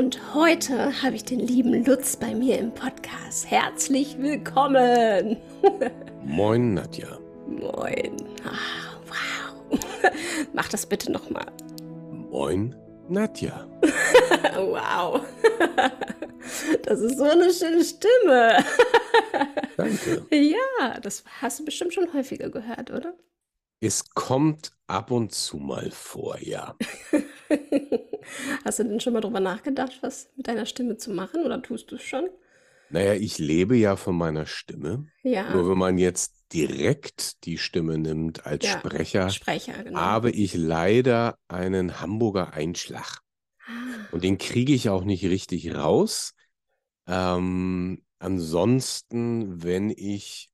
Und heute habe ich den lieben Lutz bei mir im Podcast. Herzlich willkommen. Moin, Nadja. Moin. Ah, wow. Mach das bitte nochmal. Moin, Nadja. wow. Das ist so eine schöne Stimme. Danke. Ja, das hast du bestimmt schon häufiger gehört, oder? Es kommt ab und zu mal vor, ja. Hast du denn schon mal drüber nachgedacht, was mit deiner Stimme zu machen oder tust du es schon? Naja, ich lebe ja von meiner Stimme. Ja. Nur wenn man jetzt direkt die Stimme nimmt als Ja, Sprecher, Sprecher, genau. habe ich leider einen Hamburger Einschlag. Ah, Und den kriege ich auch nicht richtig raus. Ähm, ansonsten, wenn ich,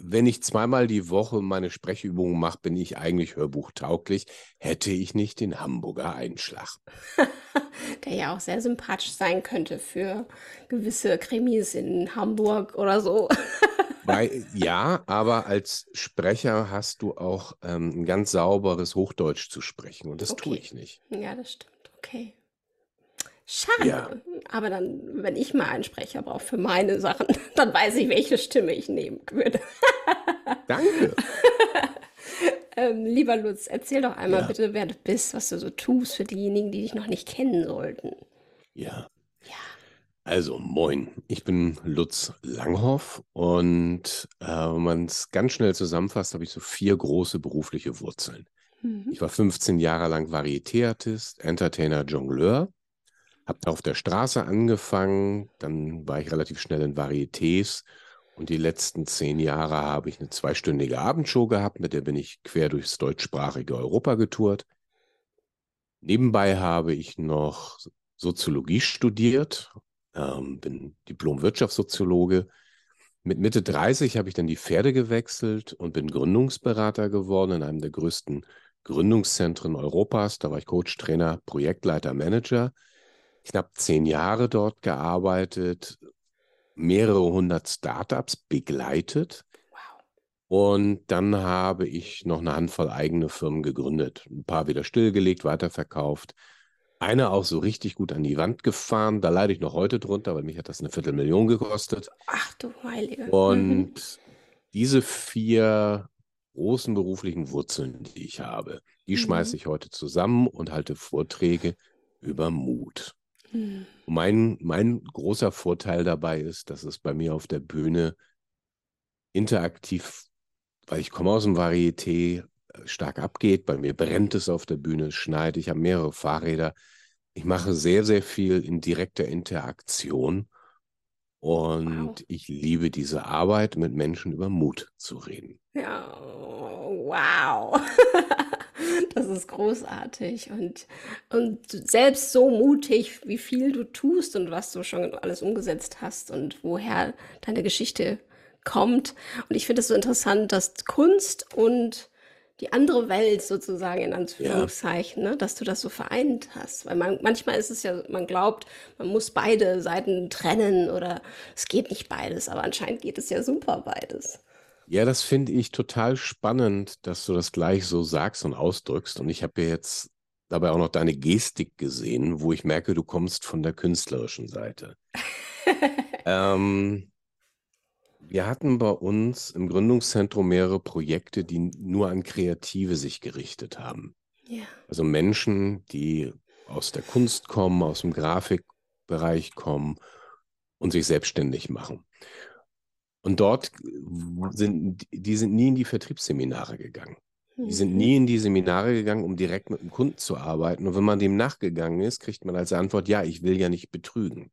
wenn ich zweimal die Woche meine Sprechübungen mache, bin ich eigentlich hörbuchtauglich, hätte ich nicht den Hamburger Einschlag. der ja auch sehr sympathisch sein könnte für gewisse Krimis in Hamburg oder so. Weil, ja, aber als Sprecher hast du auch ähm, ein ganz sauberes Hochdeutsch zu sprechen und das tue Okay. ich nicht. Ja, das stimmt. Okay. Schade. Ja. Aber dann, wenn ich mal einen Sprecher brauche für meine Sachen, dann weiß ich, welche Stimme ich nehmen würde. Danke. Ähm, lieber Lutz, erzähl doch einmal Ja. bitte, wer du bist, was du so tust für diejenigen, die dich noch nicht kennen sollten. Ja. Ja. Also, moin, ich bin Lutz Langhoff und äh, wenn man es ganz schnell zusammenfasst, habe ich so vier große berufliche Wurzeln. Mhm. Ich war 15 Jahre lang Varieté-Artist, Entertainer, Jongleur, habe auf der Straße angefangen, dann war ich relativ schnell in Varietés und die letzten zehn Jahre habe ich eine zweistündige Abendshow gehabt, mit der bin ich quer durchs deutschsprachige Europa getourt. Nebenbei habe ich noch Soziologie studiert, ähm, bin Diplom-Wirtschaftssoziologe. Mit Mitte 30 habe ich dann die Pferde gewechselt und bin Gründungsberater geworden in einem der größten Gründungszentren Europas. Da war ich Coach, Trainer, Projektleiter, Manager. Knapp zehn Jahre dort gearbeitet, mehrere hundert Startups begleitet. Wow. Und dann habe ich noch eine Handvoll eigene Firmen gegründet. Ein paar wieder stillgelegt, weiterverkauft. Eine auch so richtig gut an die Wand gefahren. Da leide ich noch heute drunter, weil mich hat das eine Viertelmillion gekostet. Ach du Heilige. Mhm. Und diese vier großen beruflichen Wurzeln, die ich habe, die Mhm. schmeiße ich heute zusammen und halte Vorträge über Mut. Mhm. Mein, mein großer Vorteil dabei ist, dass es bei mir auf der Bühne interaktiv, weil ich komme aus dem Varieté, äh, stark abgeht. Bei mir brennt es auf der Bühne, schneit, ich habe mehrere Fahrräder. Ich mache sehr, sehr viel in direkter Interaktion. Und Wow. ich liebe diese Arbeit, mit Menschen über Mut zu reden. Ja, wow. Das ist großartig. Und, und selbst so mutig, wie viel du tust und was du schon alles umgesetzt hast und woher deine Geschichte kommt. Und ich finde es so interessant, dass Kunst und die andere Welt sozusagen in Anführungszeichen, ne, dass du das so vereint hast. Weil man, manchmal ist es ja, man glaubt, man muss beide Seiten trennen oder es geht nicht beides, aber anscheinend geht es ja super beides. Ja, das finde ich total spannend, dass du das gleich so sagst und ausdrückst. Und ich habe ja jetzt dabei auch noch deine Gestik gesehen, wo ich merke, du kommst von der künstlerischen Seite. ähm, wir hatten bei uns im Gründungszentrum mehrere Projekte, die nur an Kreative sich gerichtet haben. Ja. Also Menschen, die aus der Kunst kommen, aus dem Grafikbereich kommen und sich selbstständig machen. Und dort sind, die sind nie in die Vertriebsseminare gegangen. Die sind Mhm. nie in die Seminare gegangen, um direkt mit dem Kunden zu arbeiten. Und wenn man dem nachgegangen ist, kriegt man als Antwort, ja, ich will ja nicht betrügen.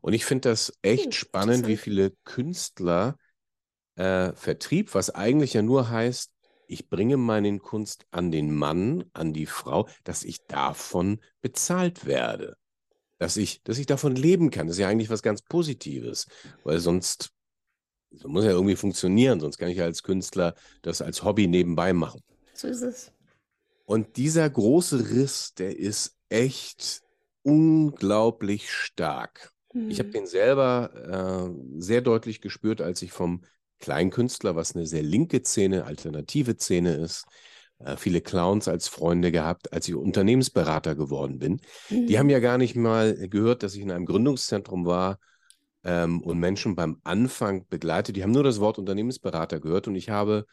Und ich finde das echt Hm, spannend, wie viele Künstler äh, Vertrieb, was eigentlich ja nur heißt, ich bringe meine Kunst an den Mann, an die Frau, dass ich davon bezahlt werde. dass ich, dass ich davon leben kann. Das ist ja eigentlich was ganz Positives, weil sonst das muss ja irgendwie funktionieren, sonst kann ich ja als Künstler das als Hobby nebenbei machen. So ist es. Und dieser große Riss, der ist echt unglaublich stark. Ich habe Mhm. den selber äh, sehr deutlich gespürt, als ich vom Kleinkünstler, was eine sehr linke Szene, alternative Szene ist, äh, viele Clowns als Freunde gehabt, als ich Unternehmensberater geworden bin. Die haben Mhm. ja gar nicht mal gehört, dass ich in einem Gründungszentrum war ähm, und Menschen beim Anfang begleitet. Die haben nur das Wort Unternehmensberater gehört und ich habe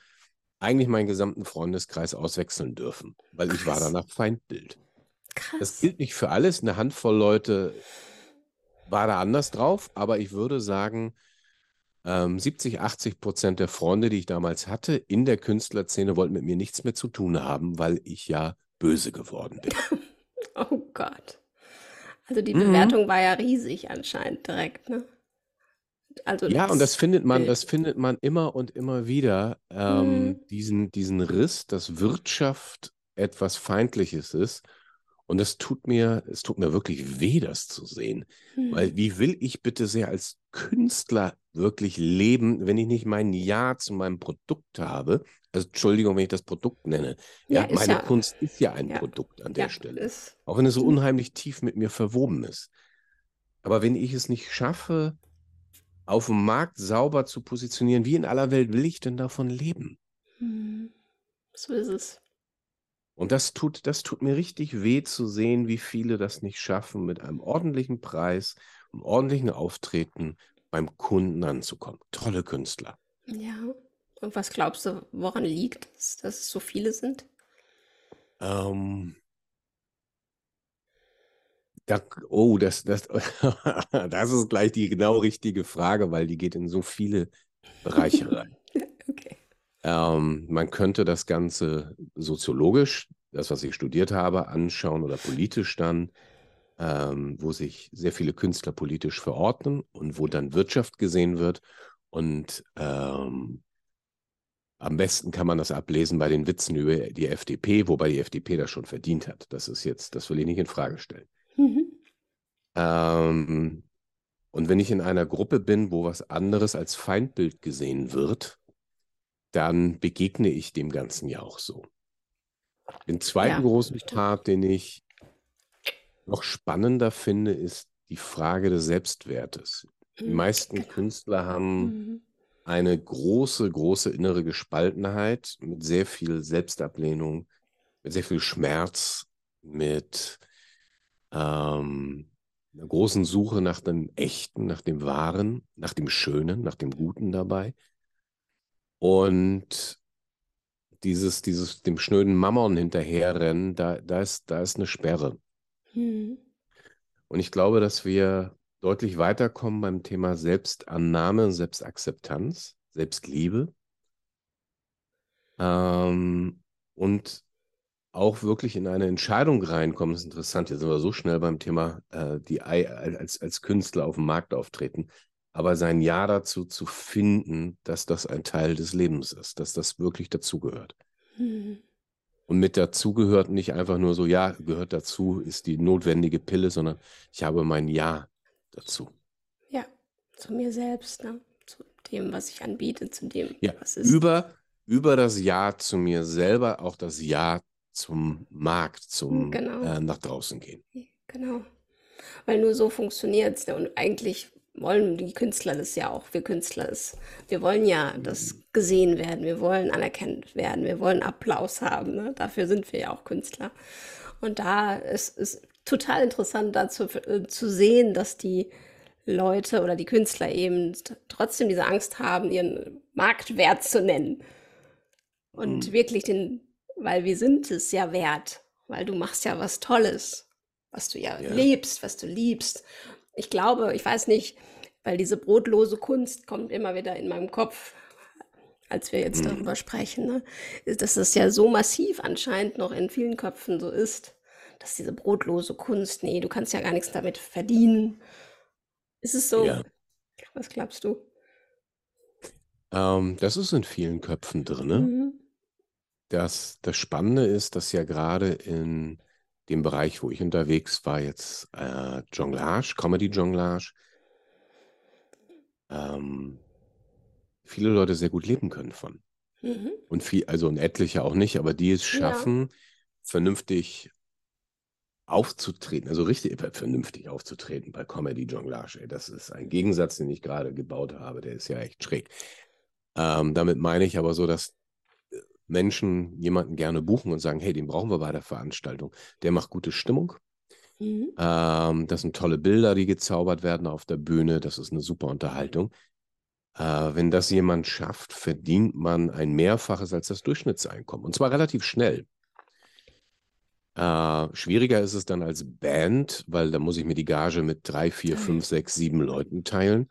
eigentlich meinen gesamten Freundeskreis auswechseln dürfen, weil ich war Krass. danach Feindbild. Das Krass. gilt nicht für alles. Eine Handvoll Leute war da anders drauf, aber ich würde sagen, ähm, 70, 80 Prozent der Freunde, die ich damals hatte in der Künstlerszene, wollten mit mir nichts mehr zu tun haben, weil ich ja böse geworden bin. Oh Gott. Also die Mhm. Bewertung war ja riesig anscheinend direkt, ne? Also Ja, und das das findet man, das findet man immer und immer wieder, ähm, Mhm. diesen, diesen Riss, dass Wirtschaft etwas Feindliches ist. Und es tut mir, es tut mir wirklich weh, das zu sehen. Weil Mhm. wie will ich bitte sehr als Künstler wirklich leben, wenn ich nicht mein Ja zu meinem Produkt habe? Also Entschuldigung, wenn ich das Produkt nenne. Ja, Ja, meine ja, Kunst ist ja ein ja, Produkt an der Stelle. ist, Auch wenn es so mhm. unheimlich tief mit mir verwoben ist. Aber wenn ich es nicht schaffe, auf dem Markt sauber zu positionieren, wie in aller Welt will ich denn davon leben? Mhm. So ist es. Und das tut, das tut mir richtig weh zu sehen, wie viele das nicht schaffen, mit einem ordentlichen Preis, einem ordentlichen Auftreten beim Kunden anzukommen. Tolle Künstler. Ja. Und was glaubst du, woran liegt es, dass es so viele sind? Ähm, da, oh, das, das, das ist gleich die genau richtige Frage, weil die geht in so viele Bereiche rein. Okay. Ähm, man könnte das Ganze soziologisch, das, was ich studiert habe, anschauen oder politisch dann, ähm, wo sich sehr viele Künstler politisch verordnen und wo dann Wirtschaft gesehen wird. Und ähm, am besten kann man das ablesen bei den Witzen über die FDP, wobei die FDP das schon verdient hat. Das ist jetzt, das will ich nicht in Frage stellen. Ähm, und wenn ich in einer Gruppe bin, wo was anderes als Feindbild gesehen wird, dann begegne ich dem Ganzen ja auch so. Den zweiten Ja, großen stimmt. Part, den ich noch spannender finde, ist die Frage des Selbstwertes. Die Mhm. meisten Genau. Künstler haben Mhm. eine große, große innere Gespaltenheit mit sehr viel Selbstablehnung, mit sehr viel Schmerz, mit ähm, einer großen Suche nach dem Echten, nach dem Wahren, nach dem Schönen, nach dem Guten dabei. Und dieses, dieses dem schnöden Mammon hinterherrennen, da, da ist, da ist eine Sperre. Mhm. Und ich glaube, dass wir deutlich weiterkommen beim Thema Selbstannahme, Selbstakzeptanz, Selbstliebe. Ähm, und auch wirklich in eine Entscheidung reinkommen. Das ist interessant. Jetzt sind wir so schnell beim Thema äh, die Ei- als, als Künstler auf dem Markt auftreten. Aber sein Ja dazu zu finden, dass das ein Teil des Lebens ist, dass das wirklich dazugehört. Mhm. Und mit dazugehört nicht einfach nur so, ja, gehört dazu, ist die notwendige Pille, sondern ich habe mein Ja dazu. Ja, zu mir selbst, ne? Zu dem, was ich anbiete, zu dem, Ja, was ist. über, über das Ja zu mir selber auch das Ja zum Markt, zum Genau. äh, nach draußen gehen. Genau. Weil nur so funktioniert es. Und eigentlich wollen die Künstler das ja auch, wir Künstler es. Wir wollen ja das gesehen werden, wir wollen anerkannt werden, wir wollen Applaus haben. Ne? Dafür sind wir ja auch Künstler. Und da ist es total interessant, da zu, äh, zu sehen, dass die Leute oder die Künstler eben trotzdem diese Angst haben, ihren Marktwert zu nennen. Und Mhm. wirklich den, weil wir sind es ja wert, weil du machst ja was Tolles, was du ja, Ja. lebst, was du liebst. Ich glaube, ich weiß nicht, weil diese brotlose Kunst kommt immer wieder in meinem Kopf, als wir jetzt Mhm. darüber sprechen, ne? dass das ja so massiv anscheinend noch in vielen Köpfen so ist, dass diese brotlose Kunst, nee, du kannst ja gar nichts damit verdienen. Ist es so? Ja. Was glaubst du? Ähm, das ist in vielen Köpfen drin. Mhm. Das, das Spannende ist, dass ja gerade in dem Bereich, wo ich unterwegs war, jetzt äh, Jonglage, Comedy-Jonglage, ähm, viele Leute sehr gut leben können von. Mhm. Und viel, also und etliche auch nicht, aber die es Ja. schaffen, vernünftig aufzutreten, also richtig äh, vernünftig aufzutreten bei Comedy Jonglage. Das ist ein Gegensatz, den ich gerade gebaut habe, der ist ja echt schräg. Ähm, damit meine ich aber so, dass Menschen jemanden gerne buchen und sagen, hey, den brauchen wir bei der Veranstaltung. Der macht gute Stimmung. Mhm. Ähm, das sind tolle Bilder, die gezaubert werden auf der Bühne. Das ist eine super Unterhaltung. Äh, wenn das jemand schafft, verdient man ein Mehrfaches als das Durchschnittseinkommen. Und zwar relativ schnell. Äh, schwieriger ist es dann als Band, weil da muss ich mir die Gage mit drei, vier, fünf, sechs, sieben Leuten teilen.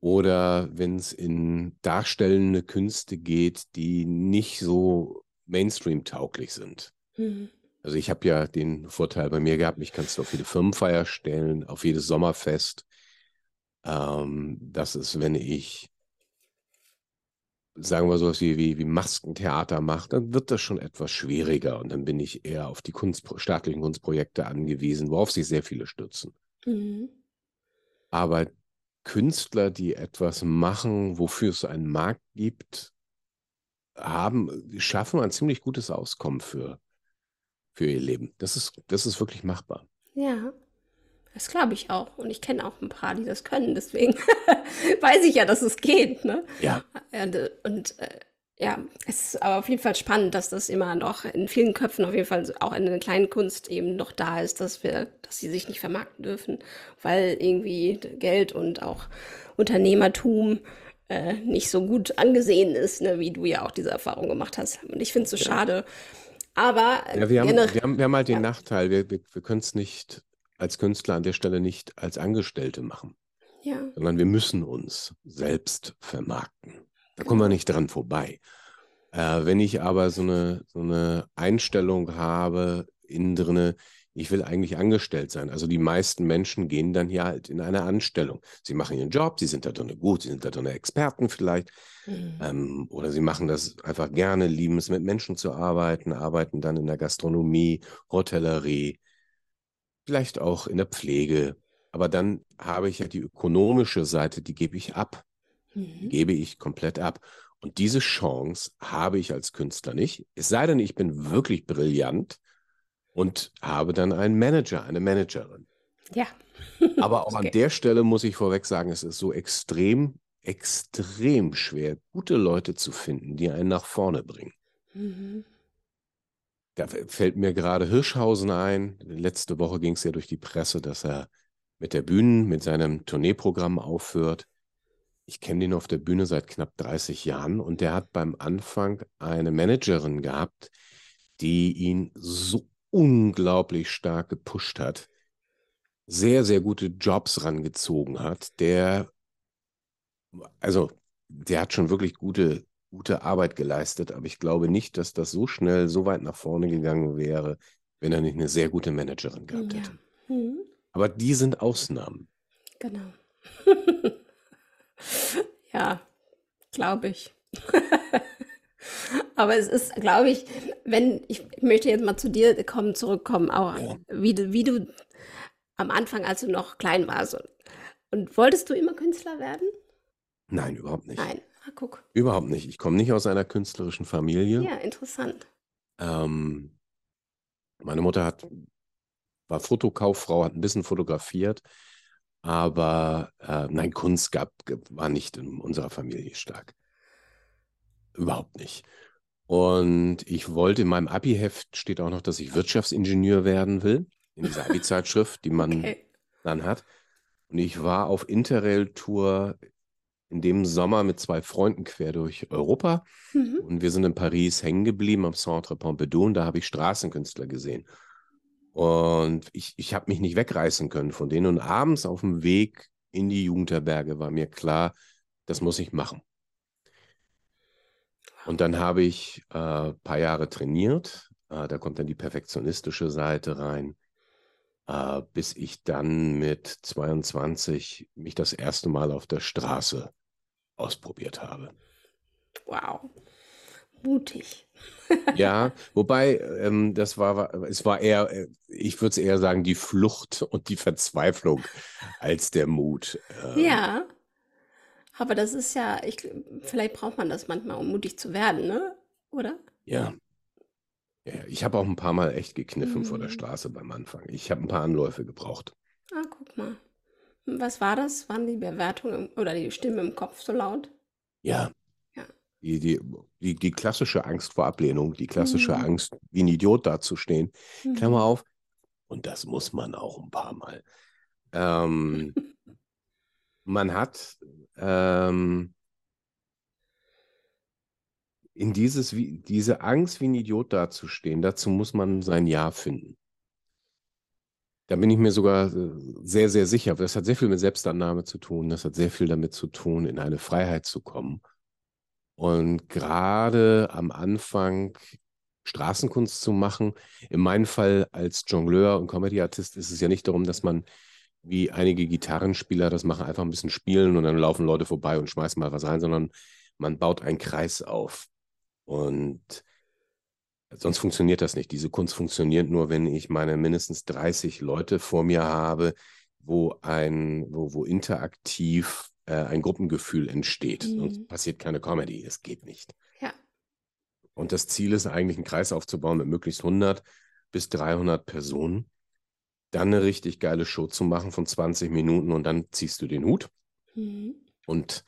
Oder wenn es in darstellende Künste geht, die nicht so Mainstream-tauglich sind. Mhm. Also ich habe ja den Vorteil bei mir gehabt, mich kannst du auf jede Firmenfeier stellen, auf jedes Sommerfest. Ähm, das ist, wenn ich, sagen wir sowas wie, wie, wie Maskentheater mache, dann wird das schon etwas schwieriger und dann bin ich eher auf die Kunst, staatlichen Kunstprojekte angewiesen, worauf sich sehr viele stützen. Mhm. Aber Künstler, die etwas machen, wofür es einen Markt gibt, haben, schaffen ein ziemlich gutes Auskommen für, für ihr Leben. Das ist, das ist wirklich machbar. Ja, das glaube ich auch. Und ich kenne auch ein paar, die das können. Deswegen weiß ich ja, dass es geht. Ne? Ja, Und, äh, und äh, ja, es ist aber auf jeden Fall spannend, dass das immer noch in vielen Köpfen, auf jeden Fall auch in der kleinen Kunst eben noch da ist, dass wir, dass sie sich nicht vermarkten dürfen, weil irgendwie Geld und auch Unternehmertum äh, nicht so gut angesehen ist, ne, wie du ja auch diese Erfahrung gemacht hast. Und ich finde es so Ja. schade. Aber äh, ja wir, haben, wir, haben, wir haben halt den ja, Nachteil, wir, wir, wir können es nicht als Künstler an der Stelle nicht als Angestellte machen, ja, sondern wir müssen uns selbst vermarkten. Da kommen wir nicht dran vorbei. Äh, wenn ich aber so eine, so eine Einstellung habe, innen drinne, ich will eigentlich angestellt sein. Also die meisten Menschen gehen dann hier halt in eine Anstellung. Sie machen ihren Job, sie sind da drin gut, sie sind da drin Experten vielleicht. Mhm. Ähm, oder sie machen das einfach gerne, lieben es mit Menschen zu arbeiten, arbeiten dann in der Gastronomie, Hotellerie, vielleicht auch in der Pflege. Aber dann habe ich ja die ökonomische Seite, die gebe ich ab, Mhm. gebe ich komplett ab. Und diese Chance habe ich als Künstler nicht. Es sei denn, ich bin wirklich brillant und habe dann einen Manager, eine Managerin. Ja, Aber auch an okay. der Stelle muss ich vorweg sagen, es ist so extrem, extrem schwer, gute Leute zu finden, die einen nach vorne bringen. Mhm. Da fällt mir gerade Hirschhausen ein. Letzte Woche ging es ja durch die Presse, dass er mit der Bühne, mit seinem Tourneeprogramm aufhört. Ich kenne den auf der Bühne seit knapp 30 Jahren und der hat beim Anfang eine Managerin gehabt, die ihn so unglaublich stark gepusht hat, sehr, sehr gute Jobs rangezogen hat. Der, also, der hat schon wirklich gute, gute Arbeit geleistet, aber ich glaube nicht, dass das so schnell so weit nach vorne gegangen wäre, wenn er nicht eine sehr gute Managerin gehabt Ja, hätte. mhm. Aber die sind Ausnahmen. genau. Ja, glaube ich. Aber es ist, glaube ich, wenn, ich möchte jetzt mal zu dir kommen, zurückkommen, auch Ja. wie du, wie du am Anfang, als du noch klein warst. Und, und wolltest du immer Künstler werden? Nein, überhaupt nicht. Nein. Ah, guck. Überhaupt nicht. Ich komme nicht aus einer künstlerischen Familie. Ja, interessant. Ähm, meine Mutter hat, war Fotokauffrau, hat ein bisschen fotografiert, aber äh, nein, Kunst gab, war nicht in unserer Familie stark. Überhaupt nicht. Und ich wollte, in meinem Abi-Heft steht auch noch, dass ich Wirtschaftsingenieur werden will, in dieser Abi-Zeitschrift, die man Okay. dann hat. Und ich war auf Interrail-Tour in dem Sommer mit zwei Freunden quer durch Europa. Mhm. Und wir sind in Paris hängen geblieben am Centre Pompidou und da habe ich Straßenkünstler gesehen. Und ich, ich habe mich nicht wegreißen können von denen. Und abends auf dem Weg in die Jugendherberge war mir klar, das muss ich machen. Und dann habe ich äh, ein paar Jahre trainiert. Äh, da kommt dann die perfektionistische Seite rein, äh, bis ich dann mit 22 mich das erste Mal auf der Straße ausprobiert habe. Wow. Mutig. Ja, wobei ähm, das war, es war eher, äh, ich würde es eher sagen, die Flucht und die Verzweiflung als der Mut. Ähm, ja, aber das ist ja, ich, vielleicht braucht man das manchmal, um mutig zu werden, ne? Oder? Ja. ja ich habe auch ein paar Mal echt gekniffen mhm. vor der mhm. Straße beim Anfang. Ich habe ein paar Anläufe gebraucht. Ah, guck mal. Was war das? Waren die Bewertungen oder die Stimmen im Kopf so laut? Ja. Die, die, die, die klassische Angst vor Ablehnung, die klassische mhm. Angst, wie ein Idiot dazustehen. Mhm. Klammer auf. Und das muss man auch ein paar Mal. Ähm, man hat ähm, in dieses, wie, diese Angst, wie ein Idiot dazustehen, dazu muss man sein Ja finden. Da bin ich mir sogar äh, sehr, sehr sicher. Das hat sehr viel mit Selbstannahme zu tun. Das hat sehr viel damit zu tun, in eine Freiheit zu kommen. Und gerade am Anfang Straßenkunst zu machen, in meinem Fall als Jongleur und Comedy-Artist ist es ja nicht darum, dass man wie einige Gitarrenspieler das machen, einfach ein bisschen spielen und dann laufen Leute vorbei und schmeißen mal was rein, sondern man baut einen Kreis auf. Und Sonst funktioniert das nicht. Diese Kunst funktioniert nur, wenn ich meine mindestens 30 Leute vor mir habe, wo ein, wo, wo interaktiv äh, ein Gruppengefühl entsteht. Mhm. Sonst passiert keine Comedy. Es geht nicht. Ja. Und das Ziel ist eigentlich, einen Kreis aufzubauen mit möglichst 100 bis 300 Personen. Dann eine richtig geile Show zu machen von 20 Minuten und dann ziehst du den Hut. Mhm. Und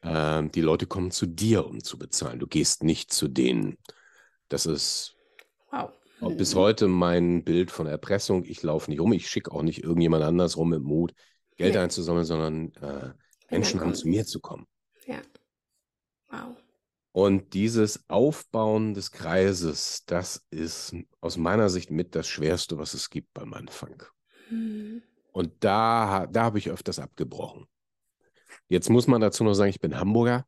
äh, die Leute kommen zu dir, um zu bezahlen. Du gehst nicht zu denen. Das ist wow. bis heute mein Bild von Erpressung. Ich laufe nicht rum, ich schicke auch nicht irgendjemand anders rum mit Mut, Geld ja. einzusammeln, sondern äh, Menschen an zu mir zu kommen. Ja. Wow. Und dieses Aufbauen des Kreises, das ist aus meiner Sicht mit das Schwerste, was es gibt beim Anfang. Mhm. Und da, da habe ich öfters abgebrochen. Jetzt muss man dazu noch sagen, ich bin Hamburger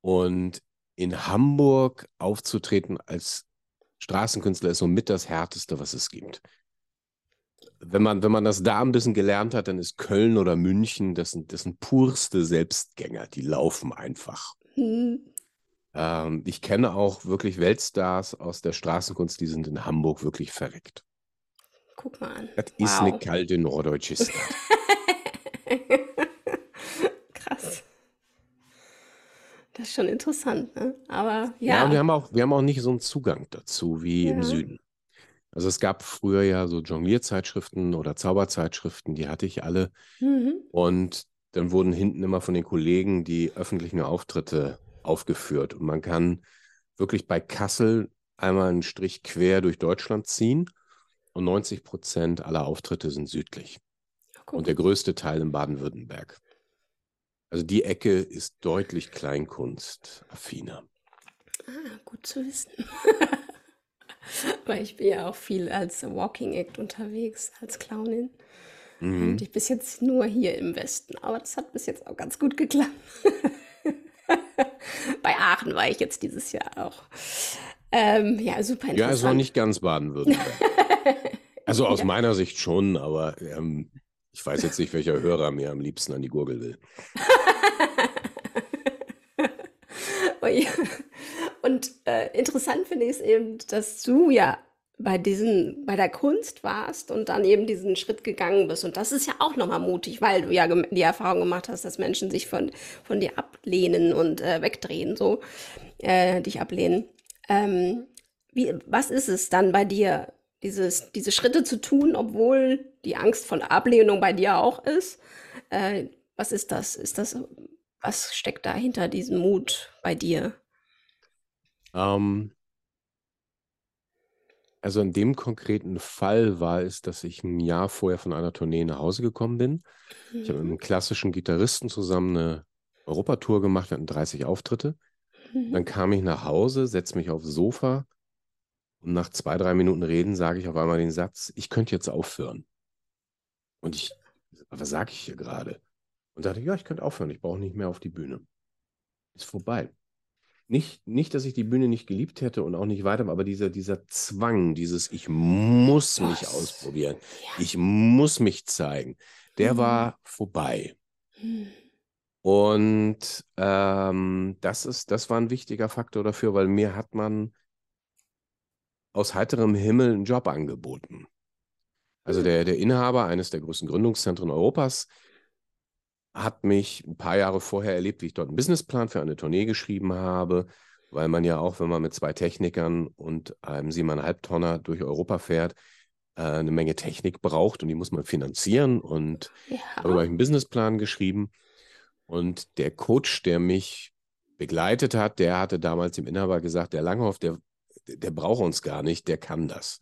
und in Hamburg aufzutreten als Straßenkünstler ist somit das Härteste, was es gibt. Wenn man, wenn man das da ein bisschen gelernt hat, dann ist Köln oder München, das sind, das sind purste Selbstgänger, die laufen einfach. Mhm. Ähm, ich kenne auch wirklich Weltstars aus der Straßenkunst, die sind in Hamburg wirklich verreckt. Guck mal an. Das wow. ist eine kalte norddeutsche Stadt. Das ist schon interessant, ne? Aber ja. Ja, wir haben auch, wir haben auch nicht so einen Zugang dazu wie ja. im Süden. Also es gab früher ja so Jonglierzeitschriften oder Zauberzeitschriften, die hatte ich alle. Mhm. Und dann wurden hinten immer von den Kollegen die öffentlichen Auftritte aufgeführt. Und man kann wirklich bei Kassel einmal einen Strich quer durch Deutschland ziehen und 90 Prozent aller Auftritte sind südlich. Ja, und der größte Teil in Baden-Württemberg. Also die Ecke ist deutlich Kleinkunst-affiner. Ah, gut zu wissen. Weil ich bin ja auch viel als Walking Act unterwegs, als Clownin. Mhm. Und ich bis jetzt nur hier im Westen. Aber das hat bis jetzt auch ganz gut geklappt. Bei Aachen war ich jetzt dieses Jahr auch. Ähm, ja, super interessant. Ja, es war nicht ganz Baden-Württemberg. also aus ja. meiner Sicht schon, aber ähm, ich weiß jetzt nicht, welcher Hörer mir am liebsten an die Gurgel will. Und äh, interessant finde ich es eben, dass du ja bei diesen, bei der Kunst warst und dann eben diesen Schritt gegangen bist. Und das ist ja auch nochmal mutig, weil du ja die Erfahrung gemacht hast, dass Menschen sich von, von dir ablehnen und äh, wegdrehen, so äh, dich ablehnen. Ähm, wie, was ist es dann bei dir, dieses, diese Schritte zu tun, obwohl die Angst von Ablehnung bei dir auch ist? Äh, was ist das? Ist das, was steckt da hinter diesem Mut bei dir? Ähm, also in dem konkreten Fall war es, dass ich ein Jahr vorher von einer Tournee nach Hause gekommen bin. Ich habe mit einem mhm. klassischen Gitarristen zusammen eine Europatour gemacht, wir hatten 30 Auftritte. Mhm. Dann kam ich nach Hause, setze mich aufs Sofa und nach zwei, drei Minuten Reden sage ich auf einmal den Satz, ich könnte jetzt aufhören. Und ich, was sage ich hier gerade? Und dachte, ja, ich könnte aufhören, ich brauche nicht mehr auf die Bühne. Ist vorbei. Nicht, nicht, dass ich die Bühne nicht geliebt hätte und auch nicht weiter, aber dieser, dieser Zwang, dieses Ich muss mich ausprobieren, ja. ich muss mich zeigen, der mhm. war vorbei. Mhm. Und ähm, das ist, das war ein wichtiger Faktor dafür, weil mir hat man aus heiterem Himmel einen Job angeboten. Also Hm. der, der Inhaber eines der größten Gründungszentren Europas hat mich ein paar Jahre vorher erlebt, wie ich dort einen Businessplan für eine Tournee geschrieben habe, weil man ja auch, wenn man mit zwei Technikern und einem siebeneinhalb Tonner durch Europa fährt, äh, eine Menge Technik braucht und die muss man finanzieren. Und darüber habe Ja. ich einen Businessplan geschrieben. Und der Coach, der mich begleitet hat, der hatte damals dem Inhaber gesagt, der Langhoff, der, der braucht uns gar nicht, der kann das.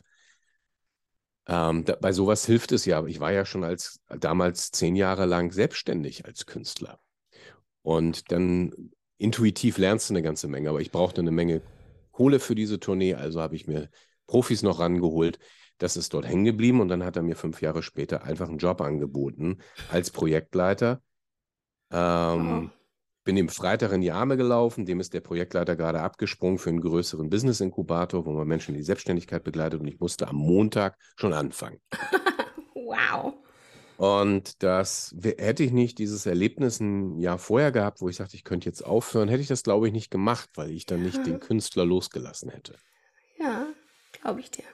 Ähm, da, bei sowas hilft es ja. Ich war ja schon als damals zehn Jahre lang selbstständig als Künstler. Und dann intuitiv lernst du eine ganze Menge, aber ich brauchte eine Menge Kohle für diese Tournee, also habe ich mir Profis noch rangeholt. Das ist dort hängen geblieben und dann hat er mir fünf Jahre später einfach einen Job angeboten als Projektleiter. Wow. Bin ihm Freitag in die Arme gelaufen, dem ist der Projektleiter gerade abgesprungen für einen größeren Business-Inkubator, wo man Menschen in die Selbstständigkeit begleitet und ich musste am Montag schon anfangen. Wow. Und das hätte ich nicht dieses Erlebnis ein Jahr vorher gehabt, wo ich sagte, ich könnte jetzt aufhören, hätte ich das, glaube ich, nicht gemacht, weil ich dann nicht Ja. den Künstler losgelassen hätte. Ja, glaube ich dir.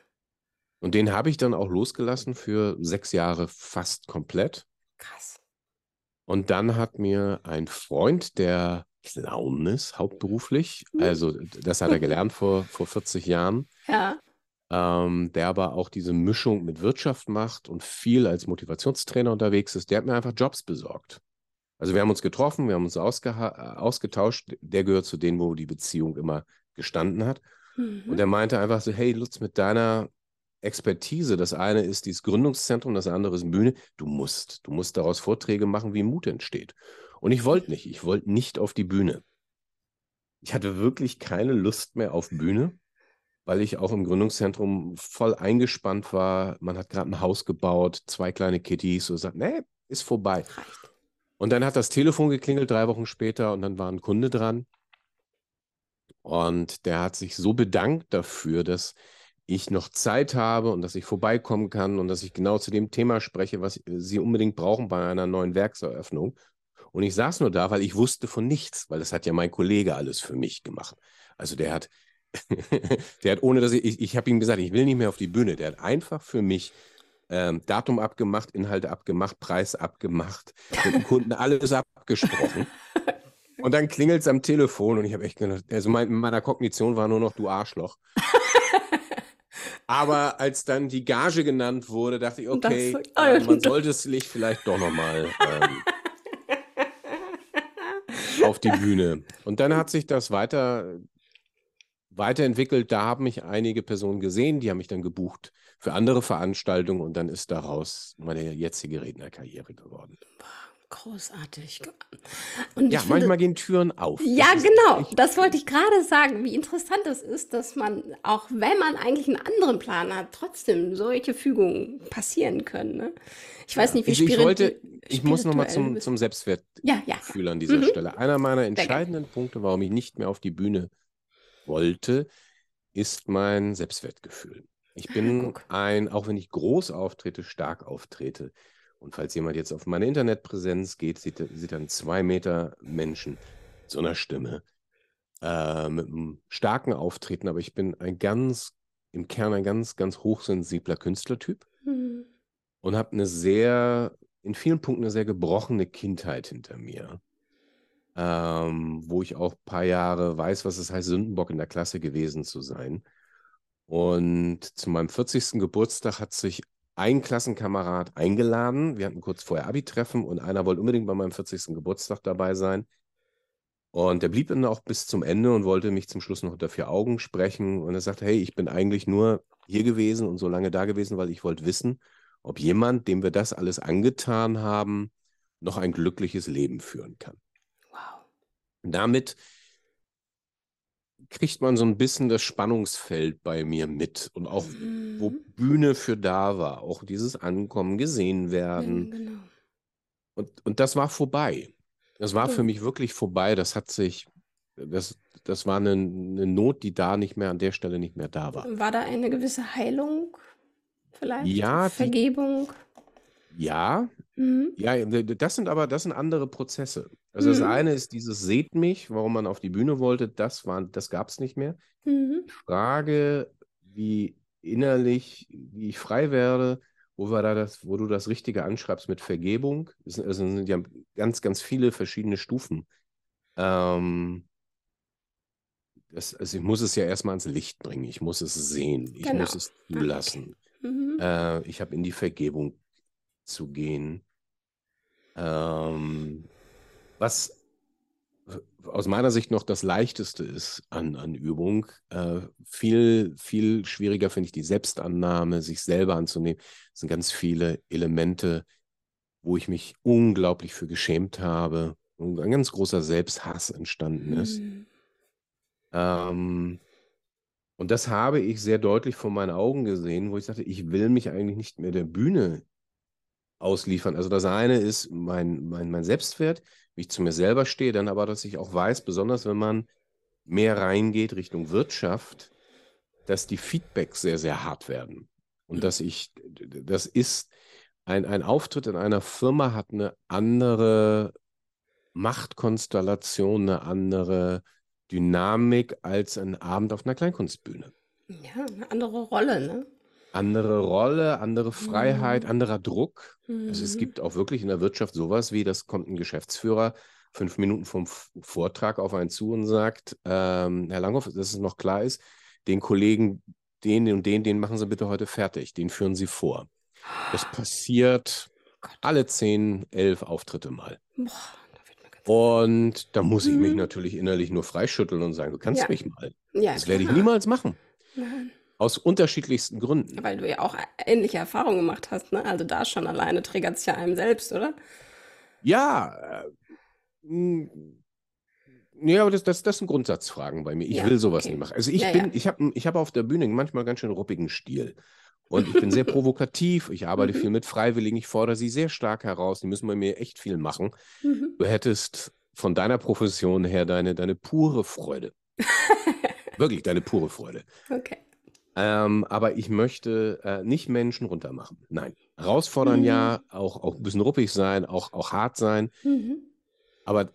Und den habe ich dann auch losgelassen für sechs Jahre fast komplett. Krass. Und dann hat mir ein Freund, der Clown ist, hauptberuflich, Hm. also das hat er gelernt vor, vor 40 Jahren, Ja. ähm, der aber auch diese Mischung mit Wirtschaft macht und viel als Motivationstrainer unterwegs ist, der hat mir einfach Jobs besorgt. Also wir haben uns getroffen, wir haben uns ausgeha- ausgetauscht. Der gehört zu denen, wo die Beziehung immer gestanden hat. Und Mhm. er meinte einfach so, hey Lutz, mit deiner Expertise, das eine ist dieses Gründungszentrum, das andere ist Bühne, du musst, du musst daraus Vorträge machen, wie Mut entsteht. Und ich wollte nicht, ich wollte nicht auf die Bühne. Ich hatte wirklich keine Lust mehr auf Bühne, weil ich auch im Gründungszentrum voll eingespannt war. Man hat gerade ein Haus gebaut, zwei kleine Kitties und sagt, nee, ist vorbei. Und dann hat das Telefon geklingelt, drei Wochen später, und dann war ein Kunde dran. Und der hat sich so bedankt dafür, dass ich noch Zeit habe und dass ich vorbeikommen kann und dass ich genau zu dem Thema spreche, was Sie unbedingt brauchen bei einer neuen Werkseröffnung. Und ich saß nur da, weil ich wusste von nichts, weil das hat ja mein Kollege alles für mich gemacht. Also der hat, der hat ohne dass ich, ich, ich habe ihm gesagt, ich will nicht mehr auf die Bühne. Der hat einfach für mich ähm, Datum abgemacht, Inhalte abgemacht, Preis abgemacht, mit dem Kunden alles abgesprochen. Und dann klingelt es am Telefon und ich habe echt gedacht, also mein, in meiner Kognition war nur noch du Arschloch. Aber als dann die Gage genannt wurde, dachte ich, das- okay, oh, äh, man das- sollte es sich vielleicht doch nochmal ähm, auf die Bühne. Und dann hat sich das weiter, weiterentwickelt. Da haben mich einige Personen gesehen, die haben mich dann gebucht für andere Veranstaltungen und dann ist daraus meine jetzige Rednerkarriere geworden. Großartig. Und Ja, finde, manchmal gehen Türen auf. Das Ja, ist genau. echt- Das wollte ich gerade sagen, wie interessant es ist, dass man, auch wenn man eigentlich einen anderen Plan hat, trotzdem solche Fügungen passieren können. Ne? Ich weiß nicht, wie Also ich wollte, ich muss nochmal spirituell zum, zum Selbstwertgefühl Ja, ja. an dieser Mhm. Stelle. Einer meiner entscheidenden Punkte, warum ich nicht mehr auf die Bühne wollte, ist mein Selbstwertgefühl. Ich bin Ah, guck. ein, auch wenn ich groß auftrete, stark auftrete. Und falls jemand jetzt auf meine Internetpräsenz geht, sieht, er- sieht einen zwei Meter Menschen mit so einer Stimme, äh, mit einem starken Auftreten, aber ich bin ein ganz, im Kern ein ganz, ganz hochsensibler Künstlertyp Hm. und habe eine sehr, in vielen Punkten eine sehr gebrochene Kindheit hinter mir, ähm, wo ich auch ein paar Jahre weiß, was es heißt, Sündenbock in der Klasse gewesen zu sein. Und zu meinem 40. Geburtstag hat sich ein Klassenkamerad eingeladen. Wir hatten kurz vorher Abi-Treffen und einer wollte unbedingt bei meinem 40. Geburtstag dabei sein. Und der blieb dann auch bis zum Ende und wollte mich zum Schluss noch unter vier Augen sprechen. Und er sagte, hey, ich bin eigentlich nur hier gewesen und so lange da gewesen, weil ich wollte wissen, ob jemand, dem wir das alles angetan haben, noch ein glückliches Leben führen kann. Wow. Damit kriegt man so ein bisschen das Spannungsfeld bei mir mit und auch, wo Mhm. Bühne für da war, auch dieses Ankommen, gesehen Ja, werden. genau. Und, und das war vorbei. Das war für mich wirklich vorbei. Das hat sich, das, das war eine, eine Not, die da nicht mehr, an der Stelle nicht mehr da war. War da eine gewisse Heilung vielleicht? Ja, die- Vergebung? Ja, Mhm. ja, das sind aber, das sind andere Prozesse. Also das Mhm. eine ist dieses Seht mich, warum man auf die Bühne wollte, das war, das gab es nicht mehr. Mhm. Frage, wie innerlich, wie ich frei werde, wo wir da das, wo du das Richtige anschreibst mit Vergebung. Es sind, es sind ja ganz, ganz viele verschiedene Stufen. Ähm, das, also ich muss es ja erstmal ans Licht bringen. Ich muss es sehen. Ich Genau. muss es zulassen. Mhm. Äh, ich habe in die Vergebung zu gehen. Ähm, was aus meiner Sicht noch das Leichteste ist an, an Übung. Äh, viel, viel schwieriger finde ich die Selbstannahme, sich selber anzunehmen. Es sind ganz viele Elemente, wo ich mich unglaublich für geschämt habe und ein ganz großer Selbsthass entstanden ist. Mhm. Ähm, und das habe ich sehr deutlich vor meinen Augen gesehen, wo ich sagte, ich will mich eigentlich nicht mehr der Bühne ausliefern. Also das eine ist mein, mein, mein Selbstwert, wie ich zu mir selber stehe, dann aber, dass ich auch weiß, besonders wenn man mehr reingeht Richtung Wirtschaft, dass die Feedbacks sehr, sehr hart werden. Und dass ich, das ist, ein, ein Auftritt in einer Firma hat eine andere Machtkonstellation, eine andere Dynamik als ein Abend auf einer Kleinkunstbühne. Ja, eine andere Rolle, ne? Andere Rolle, andere Freiheit, Mhm. anderer Druck. Also es Mhm. gibt auch wirklich in der Wirtschaft sowas wie, das kommt ein Geschäftsführer fünf Minuten vom Vortrag auf einen zu und sagt, ähm, Herr Langhoff, dass es noch klar ist, den Kollegen, den und den, den machen Sie bitte heute fertig, den führen Sie vor. Das passiert Gott. alle zehn, elf Auftritte mal. Boah, da. Und da muss ich mich Mhm. natürlich innerlich nur freischütteln und sagen, du kannst Ja. mich mal. Ja, Das werde ich klar. niemals machen. Nein. Aus unterschiedlichsten Gründen. Weil du ja auch ähnliche Erfahrungen gemacht hast, ne? Also da schon alleine triggert es ja einem selbst, oder? Ja, äh, ja, aber das, das, das sind Grundsatzfragen bei mir. Ich Ja, will sowas okay. nicht machen. Also ich Ja, bin, ja. ich habe ich hab auf der Bühne manchmal ganz schön ruppigen Stil. Und ich bin sehr provokativ. Ich arbeite Mhm. viel mit Freiwilligen. Ich fordere sie sehr stark heraus. Die müssen bei mir echt viel machen. Mhm. Du hättest von deiner Profession her deine, deine pure Freude. Wirklich deine pure Freude. Okay. Ähm, aber ich möchte äh, nicht Menschen runtermachen. Nein. Herausfordern Mhm. ja, auch, auch ein bisschen ruppig sein, auch, auch hart sein. Mhm. Aber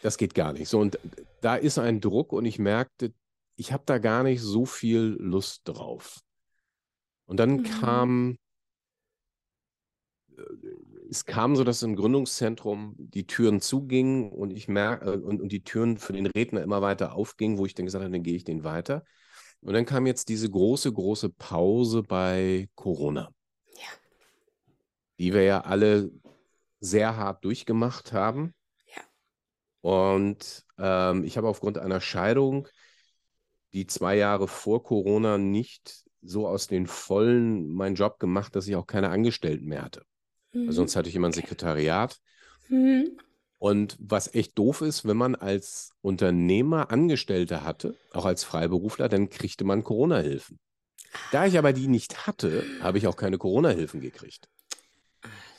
das geht gar nicht. So, und da ist ein Druck und ich merkte, ich habe da gar nicht so viel Lust drauf. Und dann Mhm. kam, äh, es kam so, dass im Gründungszentrum die Türen zugingen und ich merke, äh, und, und die Türen für den Redner immer weiter aufgingen, wo ich dann gesagt habe, dann gehe ich den weiter. Und dann kam jetzt diese große, große Pause bei Corona, Ja. die wir ja alle sehr hart durchgemacht haben. Ja. Und ähm, ich habe aufgrund einer Scheidung, die zwei Jahre vor Corona nicht so aus den Vollen meinen Job gemacht, dass ich auch keine Angestellten mehr hatte. Mhm. Also sonst hatte ich immer ein Sekretariat. Mhm. Und was echt doof ist, wenn man als Unternehmer Angestellte hatte, auch als Freiberufler, dann kriegte man Corona-Hilfen. Da ich aber die nicht hatte, habe ich auch keine Corona-Hilfen gekriegt.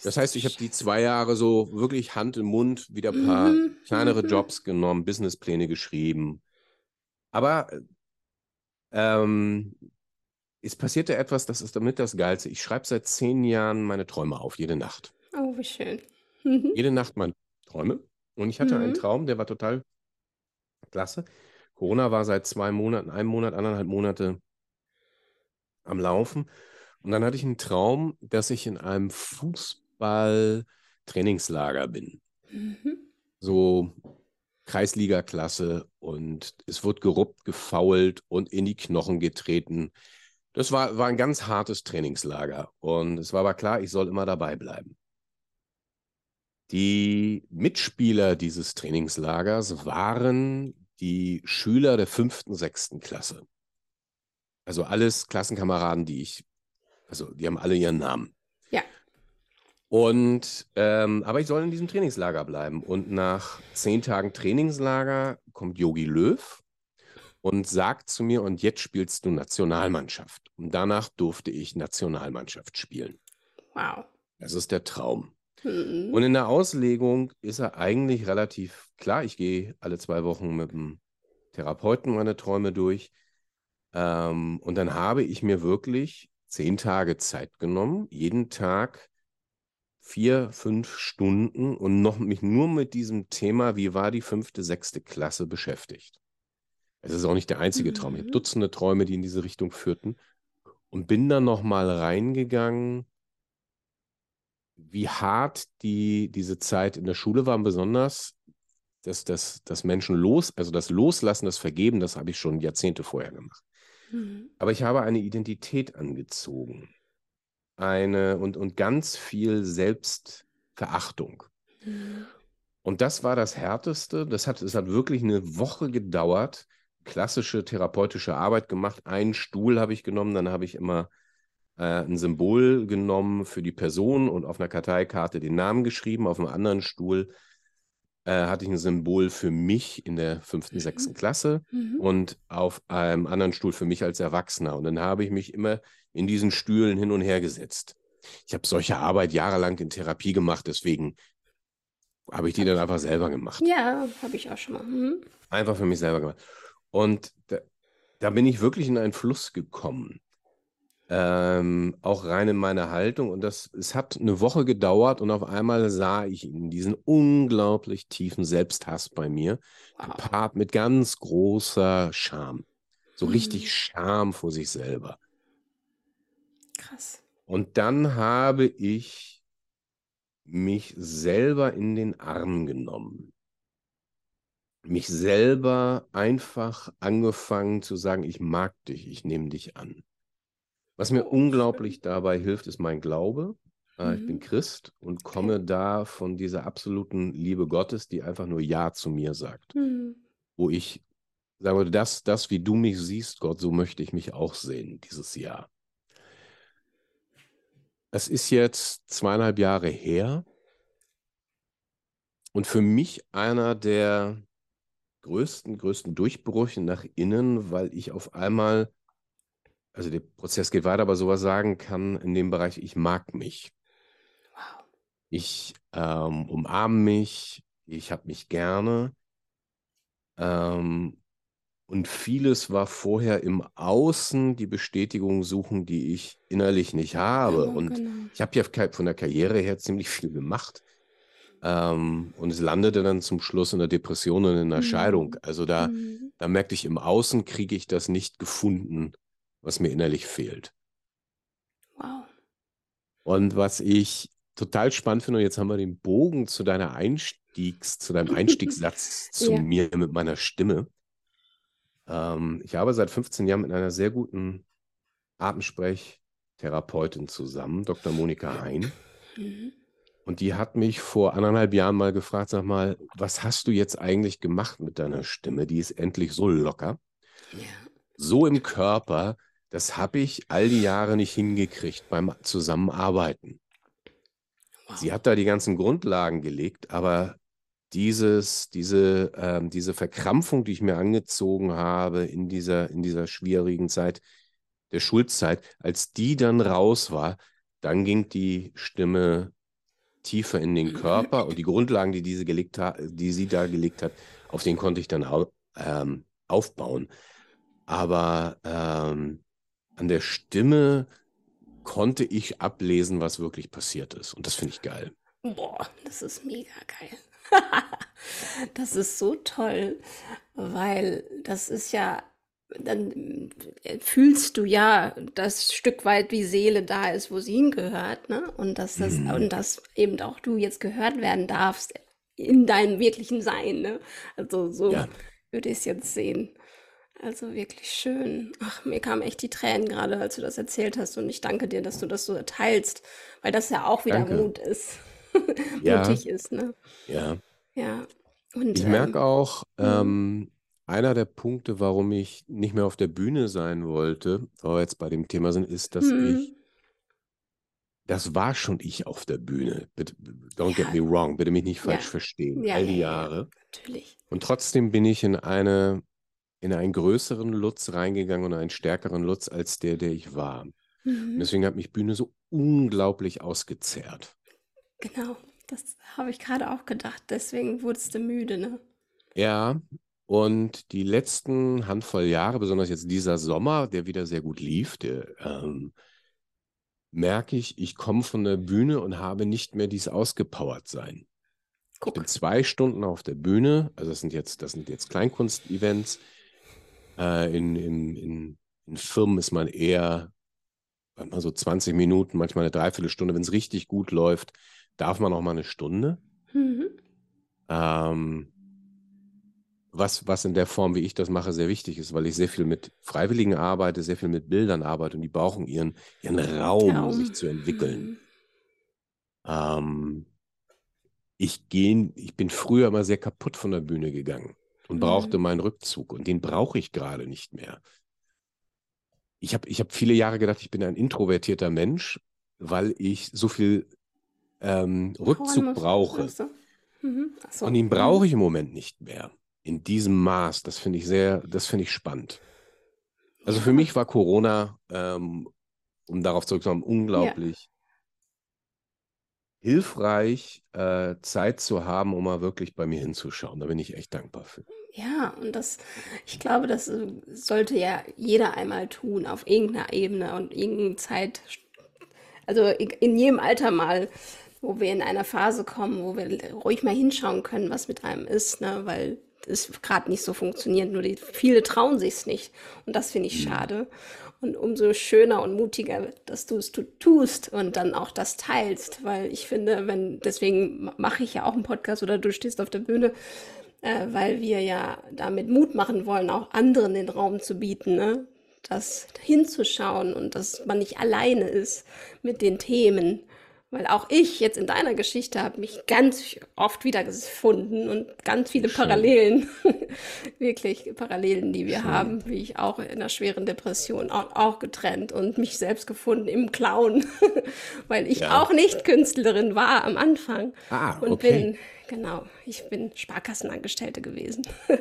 Das heißt, ich habe die zwei Jahre so wirklich Hand im Mund wieder ein paar Mhm, kleinere mhm. Jobs genommen, Businesspläne geschrieben. Aber ähm, es passierte etwas, das ist damit das Geilste. Ich schreibe seit zehn Jahren meine Träume auf, jede Nacht. Oh, wie schön. Mhm. Jede Nacht meine Träume. Und ich hatte einen Mhm. Traum, der war total klasse. Corona war seit zwei Monaten, einem Monat, anderthalb Monate am Laufen. Und dann hatte ich einen Traum, dass ich in einem Fußball-Trainingslager bin. Mhm. So Kreisliga-Klasse und es wird geruppt, gefault und in die Knochen getreten. Das war, war ein ganz hartes Trainingslager und es war aber klar, ich soll immer dabei bleiben. Die Mitspieler dieses Trainingslagers waren die Schüler der fünften, sechsten Klasse. Also alles Klassenkameraden, die ich, also die haben alle ihren Namen. Ja. Und, ähm, aber ich soll in diesem Trainingslager bleiben. Und nach zehn Tagen Trainingslager kommt Yogi Löw und sagt zu mir, und jetzt spielst du Nationalmannschaft. Und danach durfte ich Nationalmannschaft spielen. Wow. Das ist der Traum. Mhm. Und in der Auslegung ist er eigentlich relativ klar. Ich gehe alle zwei Wochen mit dem Therapeuten meine Träume durch. Ähm, und dann habe ich mir wirklich zehn Tage Zeit genommen, jeden Tag vier, fünf Stunden und noch mich nur mit diesem Thema, wie war die fünfte, sechste Klasse beschäftigt. Es ist auch nicht der einzige Traum. Ich habe Mhm. Dutzende Träume, die in diese Richtung führten und bin dann noch mal reingegangen, wie hart die, diese Zeit in der Schule war, besonders das, das, das Menschen los, also das Loslassen, das Vergeben, das habe ich schon Jahrzehnte vorher gemacht. Mhm. Aber ich habe eine Identität angezogen. Eine und, und ganz viel Selbstverachtung. Mhm. Und das war das Härteste. Das hat, es hat wirklich eine Woche gedauert. Klassische therapeutische Arbeit gemacht. Einen Stuhl habe ich genommen, dann habe ich immer ein Symbol genommen für die Person und auf einer Karteikarte den Namen geschrieben. Auf einem anderen Stuhl äh, hatte ich ein Symbol für mich in der fünften, sechsten Klasse Mhm. und auf einem anderen Stuhl für mich als Erwachsener. Und dann habe ich mich immer in diesen Stühlen hin und her gesetzt. Ich habe solche Arbeit jahrelang in Therapie gemacht, deswegen habe ich die dann einfach selber gemacht. Ja, habe ich auch schon mal. Mhm. Einfach für mich selber gemacht. Und da, da bin ich wirklich in einen Fluss gekommen. Ähm, auch rein in meine Haltung. Und das, es hat eine Woche gedauert und auf einmal sah ich ihn, diesen unglaublich tiefen Selbsthass bei mir, Wow. gepaart mit ganz großer Scham. So richtig Scham vor sich selber. Krass. Und dann habe ich mich selber in den Arm genommen. Mich selber einfach angefangen zu sagen, ich mag dich, ich nehme dich an. Was mir unglaublich dabei hilft, ist mein Glaube. Äh, Ich bin Mhm. Christ und komme da von dieser absoluten Liebe Gottes, die einfach nur Ja zu mir sagt. Mhm. Wo ich sagen würde, das, das, wie du mich siehst, Gott, so möchte ich mich auch sehen, dieses Jahr. Es ist jetzt zweieinhalb Jahre her und für mich einer der größten, größten Durchbrüche nach innen, weil ich auf einmal, also der Prozess geht weiter, aber sowas sagen kann in dem Bereich, ich mag mich. Wow. Ich ähm, umarme mich, ich habe mich gerne. Ähm, und vieles war vorher im Außen die Bestätigung suchen, die ich innerlich nicht habe. Genau, Und genau. ich habe ja von der Karriere her ziemlich viel gemacht. Ähm, und es landete dann zum Schluss in der Depression und in der Scheidung. Mhm. Also da, Mhm. da merkte ich, im Außen kriege ich das nicht gefunden, was mir innerlich fehlt. Wow. Und was ich total spannend finde, und jetzt haben wir den Bogen zu deiner Einstiegs, zu deinem Einstiegssatz zu Ja. mir mit meiner Stimme. Ähm, ich arbeite seit 15 Jahren mit einer sehr guten Atemsprechtherapeutin zusammen, Dr. Monika Hein. Mhm. Und die hat mich vor anderthalb Jahren mal gefragt, sag mal, was hast du jetzt eigentlich gemacht mit deiner Stimme? Die ist endlich so locker, Ja. so im Körper. Das habe ich all die Jahre nicht hingekriegt beim Zusammenarbeiten. Wow. Sie hat da die ganzen Grundlagen gelegt, aber dieses, diese, ähm, diese Verkrampfung, die ich mir angezogen habe in dieser, in dieser schwierigen Zeit der Schulzeit, als die dann raus war, dann ging die Stimme tiefer in den Körper und die Grundlagen, die, diese gelegt ha die sie da gelegt hat, auf den konnte ich dann ähm, aufbauen. Aber ähm, an der Stimme konnte ich ablesen, was wirklich passiert ist. Und das finde ich geil. Boah, das ist mega geil. Das ist so toll, weil das ist ja, dann fühlst du ja das Stück weit, wie Seele da ist, wo sie hingehört, ne? Und dass das, Mhm. und dass eben auch du jetzt gehört werden darfst in deinem wirklichen Sein, ne? Also so Ja. würde ich es jetzt sehen. Also wirklich schön. Ach, mir kamen echt die Tränen gerade, als du das erzählt hast. Und ich danke dir, dass du das so teilst, weil das ja auch wieder Danke. Mut ist. Ja. Mutig ist, ne? Ja. Ja. Und Ich ähm, merke auch, mhm. ähm, einer der Punkte, warum ich nicht mehr auf der Bühne sein wollte, wo wir jetzt bei dem Thema sind, ist, dass ich, mhm. das war schon ich auf der Bühne. Bitte, don't get Ja. me wrong, bitte mich nicht falsch Ja. verstehen. Ja, All die ja, Jahre. natürlich. Und trotzdem bin ich in eine, in einen größeren Lutz reingegangen und einen stärkeren Lutz als der, der ich war. Mhm. deswegen hat mich Bühne so unglaublich ausgezehrt. Genau. Das habe ich gerade auch gedacht. Deswegen wurdest du müde, ne? Ja, und die letzten Handvoll Jahre, besonders jetzt dieser Sommer, der wieder sehr gut lief, der, ähm, merke ich, ich komme von der Bühne und habe nicht mehr dieses Ausgepowert-Sein. Ich bin zwei Stunden auf der Bühne, also das sind jetzt, das sind jetzt Kleinkunst-Events. Äh, in, in, in, in Firmen ist man eher mal so 20 Minuten, manchmal eine Dreiviertelstunde. Wenn es richtig gut läuft, darf man auch mal eine Stunde. Mhm. Ähm, was, was in der Form, wie ich das mache, sehr wichtig ist, weil ich sehr viel mit Freiwilligen arbeite, sehr viel mit Bildern arbeite und die brauchen ihren, ihren Raum, Raum. sich zu entwickeln. Mhm. Ähm, ich, geh, ich bin früher immer sehr kaputt von der Bühne gegangen und brauchte mhm. meinen Rückzug und den brauche ich gerade nicht mehr. Ich habe ich hab viele Jahre gedacht, ich bin ein introvertierter Mensch, weil ich so viel ähm, Rückzug brauche. Mhm. So. Und ihn brauche ich im Moment nicht mehr in diesem Maß. Das finde ich sehr, das finde ich spannend. Also für mich war Corona, ähm, um darauf zurückzukommen, unglaublich ja. hilfreich, äh, Zeit zu haben, um mal wirklich bei mir hinzuschauen. Da bin ich echt dankbar für. Ja, und das, ich glaube, das äh, sollte ja jeder einmal tun, auf irgendeiner Ebene und irgendeine Zeit, also in jedem Alter mal, wo wir in einer Phase kommen, wo wir ruhig mal hinschauen können, was mit einem ist, ne? weil es gerade nicht so funktioniert. Nur die, viele trauen sich es nicht. Und das finde ich mhm. schade. Und umso schöner und mutiger, dass du es tust und dann auch das teilst. Weil ich finde, wenn, deswegen mache ich ja auch einen Podcast oder du stehst auf der Bühne, äh, weil wir ja damit Mut machen wollen, auch anderen den Raum zu bieten, ne? das hinzuschauen und dass man nicht alleine ist mit den Themen weil auch ich jetzt in deiner Geschichte habe mich ganz oft wieder gefunden und ganz viele Schön. Parallelen, wirklich Parallelen, die wir Schön. haben, wie ich auch in einer schweren Depression auch, auch getrennt und mich selbst gefunden im Clown, weil ich ja. auch nicht Künstlerin war am Anfang. Ah, und okay. bin, genau, ich bin Sparkassenangestellte gewesen.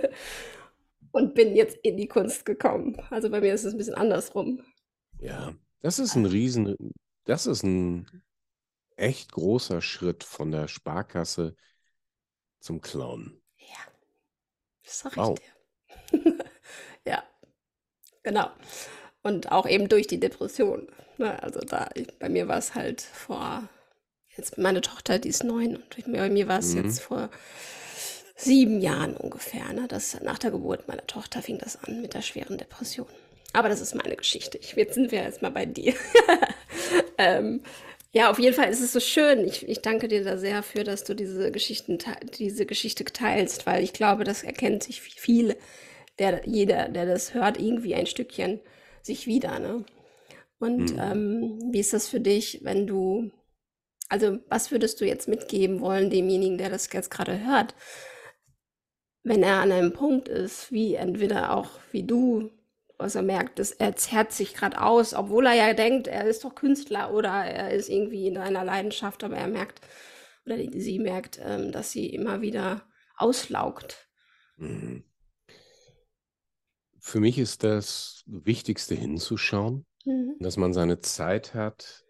und bin jetzt in die Kunst gekommen. Also bei mir ist es ein bisschen andersrum. Ja, das ist ein Riesen, das ist ein echt großer Schritt von der Sparkasse zum Clown. Ja, das sag ich wow. dir. ja, genau. Und auch eben durch die Depression. Ne? Also da, ich, bei mir war es halt vor, jetzt meine Tochter, die ist neun und bei mir war es mhm. jetzt vor sieben Jahren ungefähr. Ne? Das, nach der Geburt meiner Tochter fing das an mit der schweren Depression. Aber das ist meine Geschichte. Ich, jetzt sind wir erstmal bei dir. ähm, ja, auf jeden Fall ist es so schön. Ich, ich danke dir da sehr für, dass du diese Geschichten, diese Geschichte teilst, weil ich glaube, das erkennt sich viele, der, jeder, der das hört, irgendwie ein Stückchen sich wieder. Ne? Und mhm. ähm, wie ist das für dich, wenn du, also was würdest du jetzt mitgeben wollen demjenigen, der das jetzt gerade hört, wenn er an einem Punkt ist, wie entweder auch wie du was er merkt, dass er zerrt sich gerade aus, obwohl er ja denkt, er ist doch Künstler oder er ist irgendwie in einer Leidenschaft, aber er merkt, oder sie merkt, ähm, dass sie immer wieder auslaugt. Mhm. Für mich ist das Wichtigste hinzuschauen, mhm. dass man seine Zeit hat,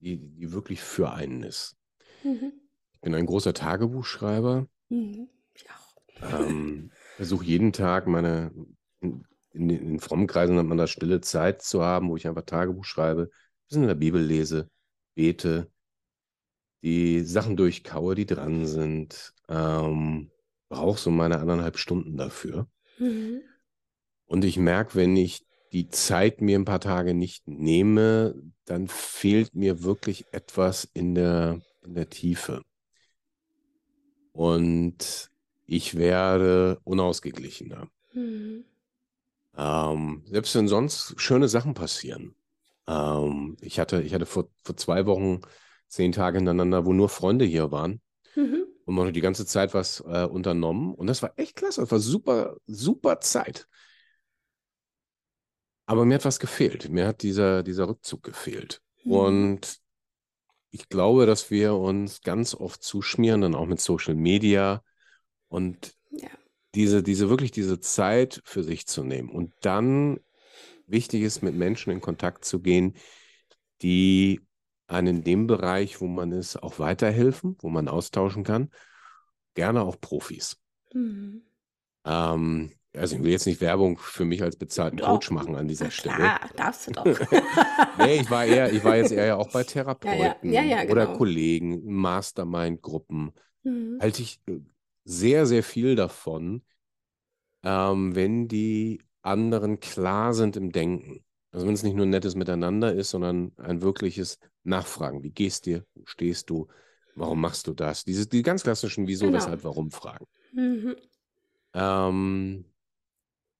die, die wirklich für einen ist. Mhm. Ich bin ein großer Tagebuchschreiber. Mhm. Ich auch. Ähm, versuche jeden Tag meine in, in frommen Kreisen hat man da stille Zeit zu haben, wo ich einfach Tagebuch schreibe, ein bisschen in der Bibel lese, bete, die Sachen durchkaue, die dran sind. Ähm, brauche so meine anderthalb Stunden dafür. Mhm. Und ich merke, wenn ich die Zeit mir ein paar Tage nicht nehme, dann fehlt mir wirklich etwas in der, in der Tiefe. Und ich werde unausgeglichener. Mhm. Ähm, selbst wenn sonst schöne Sachen passieren. Ähm, ich hatte, ich hatte vor, vor zwei Wochen zehn Tage hintereinander, wo nur Freunde hier waren. Mhm. Und man hat die ganze Zeit was äh, unternommen. Und das war echt klasse. Das war super, super Zeit. Aber mir hat was gefehlt. Mir hat dieser, dieser Rückzug gefehlt. Mhm. Und ich glaube, dass wir uns ganz oft zuschmieren, dann auch mit Social Media. Und ja diese, diese wirklich diese Zeit für sich zu nehmen und dann wichtig ist, mit Menschen in Kontakt zu gehen, die einen in dem Bereich, wo man ist, auch weiterhelfen, wo man austauschen kann. Gerne auch Profis. Mhm. Ähm, also ich will jetzt nicht Werbung für mich als bezahlten Doch. Coach machen an dieser Stelle. klar, darfst du doch. Nee, ich war eher, ich war jetzt eher ja auch bei Therapeuten Ja, ja, ja, oder genau. Kollegen, Mastermind-Gruppen. Mhm. Halte ich äh, sehr, sehr viel davon, ähm, wenn die anderen klar sind im Denken. Also wenn es nicht nur ein nettes Miteinander ist, sondern ein wirkliches Nachfragen. Wie gehst dir? Wo stehst du? Warum machst du das? Diese, die ganz klassischen Wieso, Genau. Weshalb, Warum-Fragen. Mhm. Ähm,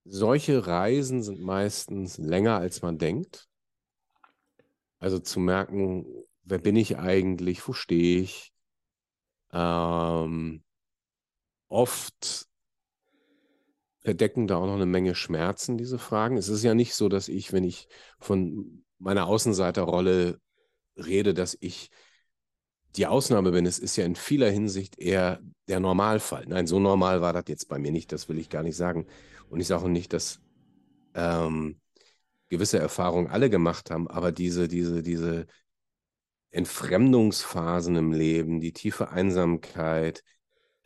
solche Reisen sind meistens länger, als man denkt. Also zu merken, wer bin ich eigentlich, wo stehe ich. Ähm, oft verdecken da auch noch eine Menge Schmerzen, diese Fragen. Es ist ja nicht so, dass ich, wenn ich von meiner Außenseiterrolle rede, dass ich die Ausnahme bin. Es ist ja in vieler Hinsicht eher der Normalfall. Nein, so normal war das jetzt bei mir nicht, das will ich gar nicht sagen. Und ich sage auch nicht, dass ähm, gewisse Erfahrungen alle gemacht haben, aber diese, diese, diese Entfremdungsphasen im Leben, die tiefe Einsamkeit,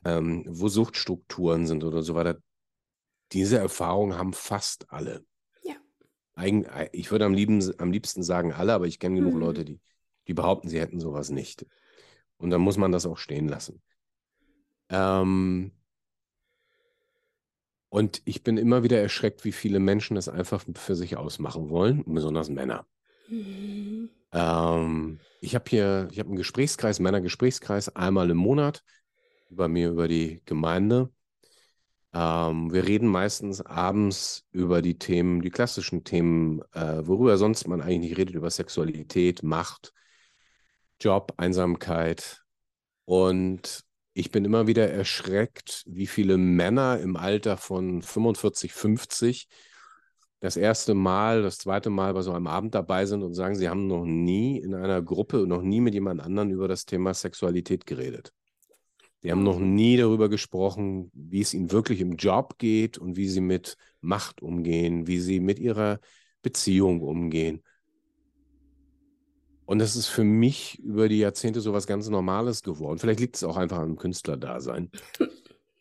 ähm, wo Suchtstrukturen sind oder so weiter, diese Erfahrungen haben fast alle. Ja. Eigen, ich würde am, lieben, am liebsten sagen alle, aber ich kenne genug Mhm. Leute, die, die behaupten, sie hätten sowas nicht. Und dann muss man das auch stehen lassen. Ähm, und ich bin immer wieder erschreckt, wie viele Menschen das einfach für sich ausmachen wollen, besonders Männer. Mhm. Ähm, ich habe hier, ich habe einen Gesprächskreis, Männergesprächskreis, einmal im Monat bei mir über die Gemeinde. Ähm, wir reden meistens abends über die Themen, die klassischen Themen, äh, worüber sonst man eigentlich nicht redet, über Sexualität, Macht, Job, Einsamkeit. Und ich bin immer wieder erschreckt, wie viele Männer im Alter von 45, 50 das erste Mal, das zweite Mal bei so einem Abend dabei sind und sagen, sie haben noch nie in einer Gruppe, noch nie mit jemand anderem über das Thema Sexualität geredet. Die haben noch nie darüber gesprochen, wie es ihnen wirklich im Job geht und wie sie mit Macht umgehen, wie sie mit ihrer Beziehung umgehen. Und das ist für mich über die Jahrzehnte so was ganz Normales geworden. Vielleicht liegt es auch einfach am Künstlerdasein,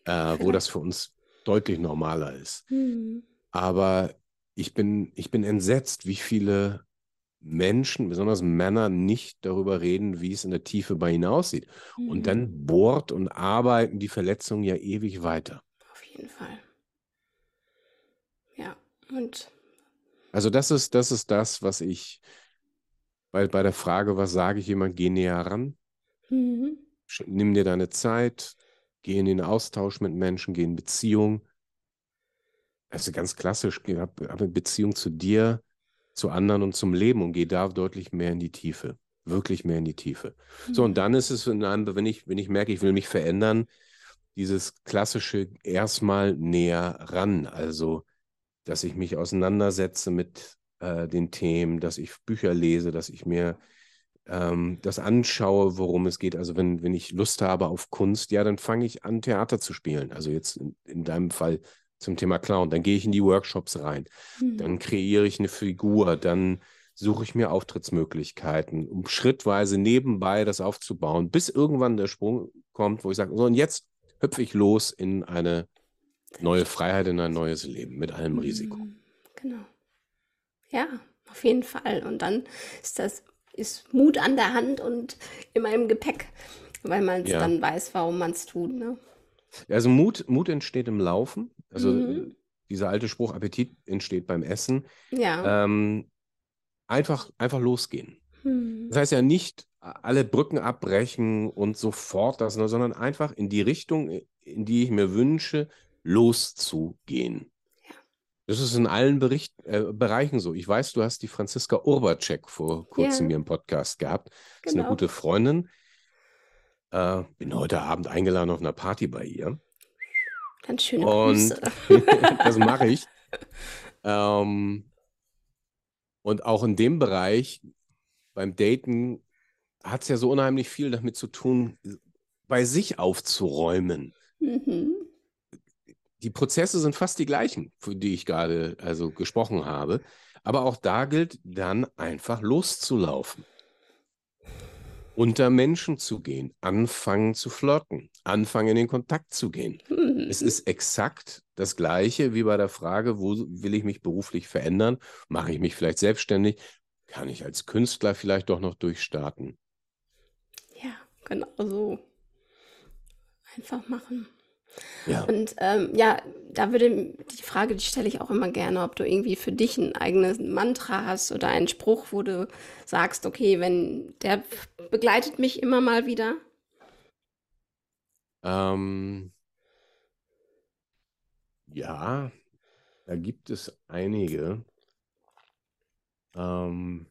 äh, wo das für uns deutlich normaler ist. Mhm. Aber ich bin, ich bin entsetzt, wie viele Menschen, besonders Männer, nicht darüber reden, wie es in der Tiefe bei ihnen aussieht. Mhm. Und dann bohrt und arbeiten die Verletzungen ja ewig weiter. Auf jeden Fall. Ja, und Also das ist, das ist das, was ich bei, bei der Frage, was sage ich jemand, geh näher ran, mhm. nimm dir deine Zeit, geh in den Austausch mit Menschen, geh in Beziehung. Also ganz klassisch, hab, hab eine Beziehung zu dir, zu anderen und zum Leben und geh da deutlich mehr in die Tiefe. Wirklich mehr in die Tiefe. So, und dann ist es in einem, wenn ich, wenn ich merke, ich will mich verändern, dieses klassische erstmal näher ran. Also, dass ich mich auseinandersetze mit äh, den Themen, dass ich Bücher lese, dass ich mir ähm, das anschaue, worum es geht. Also, wenn, wenn ich Lust habe auf Kunst, ja, dann fange ich an, Theater zu spielen. Also jetzt in, in deinem Fall zum Thema Clown. Dann gehe ich in die Workshops rein. Mhm. Dann kreiere ich eine Figur, dann suche ich mir Auftrittsmöglichkeiten, um schrittweise nebenbei das aufzubauen, bis irgendwann der Sprung kommt, wo ich sage, so und jetzt hüpfe ich los in eine neue Freiheit, in ein neues Leben mit allem Risiko. Mhm. Genau. Ja, auf jeden Fall. Und dann ist das ist Mut an der Hand und immer im Gepäck, weil man es Ja. dann weiß, warum man es tut. Ne? Also Mut, Mut entsteht im Laufen. Also Mhm. äh, dieser alte Spruch, Appetit entsteht beim Essen. Ja. Ähm, einfach, einfach losgehen. Mhm. Das heißt ja nicht alle Brücken abbrechen und sofort das, ne, sondern einfach in die Richtung, in die ich mir wünsche, loszugehen. Ja. Das ist in allen Bericht, äh, Bereichen so. Ich weiß, du hast die Franziska Urbacek vor kurzem Ja. hier im Podcast gehabt. Das ist eine Genau. gute Freundin. Äh, bin heute Abend eingeladen auf einer Party bei ihr. Ganz schöne Und Grüße. das mache ich. Ähm, und auch in dem Bereich, beim Daten, hat es ja so unheimlich viel damit zu tun, bei sich aufzuräumen. Mhm. Die Prozesse sind fast die gleichen, für die ich gerade also gesprochen habe. Aber auch da gilt dann einfach loszulaufen. Unter Menschen zu gehen, anfangen zu flirten, anfangen in den Kontakt zu gehen. Mhm. Es ist exakt das Gleiche wie bei der Frage, wo will ich mich beruflich verändern? Mache ich mich vielleicht selbstständig? Kann ich als Künstler vielleicht doch noch durchstarten? Ja, genau so. Einfach machen. Ja. Und ähm, ja, da würde die Frage, die stelle ich auch immer gerne, ob du irgendwie für dich ein eigenes Mantra hast oder einen Spruch, wo du sagst, okay, wenn der begleitet mich immer mal wieder. Ähm, ja, da gibt es einige. Ähm,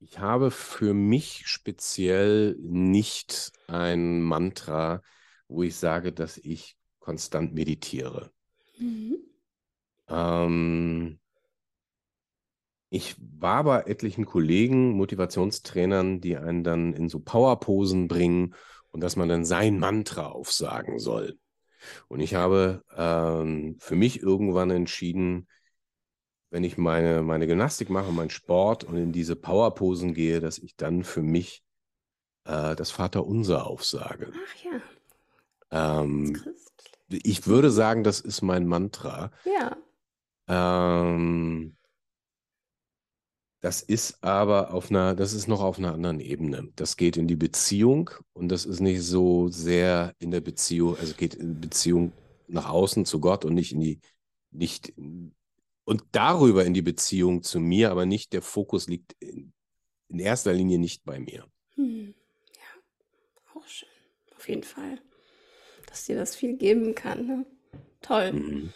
ich habe für mich speziell nicht ein Mantra, wo ich sage, dass ich konstant meditiere. Mhm. Ähm, ich war bei etlichen Kollegen, Motivationstrainern, die einen dann in so Powerposen bringen und dass man dann sein Mantra aufsagen soll. Und ich habe ähm, für mich irgendwann entschieden, wenn ich meine, meine Gymnastik mache, meinen Sport und in diese Powerposen gehe, dass ich dann für mich äh, das Vaterunser aufsage. Ach ja, Ähm, ich würde sagen, das ist mein Mantra. Ja. Ähm, das ist aber auf einer, das ist noch auf einer anderen Ebene. Das geht in die Beziehung und das ist nicht so sehr in der Beziehung, also geht in Beziehung nach außen zu Gott und nicht in die, nicht und darüber in die Beziehung zu mir, aber nicht der Fokus liegt in, in erster Linie nicht bei mir. Hm. Ja, auch schön. Auf jeden Fall. Dass dir das viel geben kann. Ne? Toll. Mhm.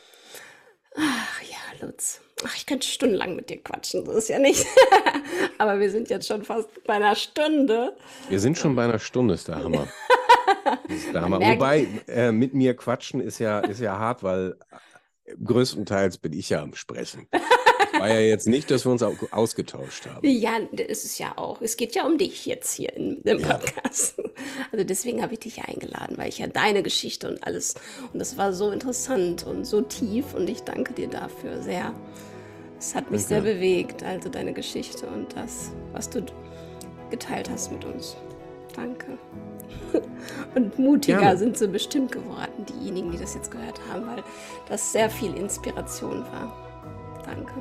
Ach ja, Lutz. Ach, ich könnte stundenlang mit dir quatschen, das ist ja nicht. Aber wir sind jetzt schon fast bei einer Stunde. Wir sind schon bei einer Stunde, ist der Hammer. Ist der Hammer. Wobei, äh, mit mir quatschen ist ja, ist ja hart, weil äh, größtenteils bin ich ja am Sprechen. War ja jetzt nicht, dass wir uns au- ausgetauscht haben. Ja, das ist ja auch. Es geht ja um dich jetzt hier in, im Ja. Podcast. Also deswegen habe ich dich ja eingeladen, weil ich ja deine Geschichte und alles. Und das war so interessant und so tief und ich danke dir dafür sehr. Es hat mich sehr Danke. bewegt, also deine Geschichte und das, was du geteilt hast mit uns. Danke. Und mutiger Gerne. sind sie bestimmt geworden, diejenigen, die das jetzt gehört haben, weil das sehr viel Inspiration war. Danke.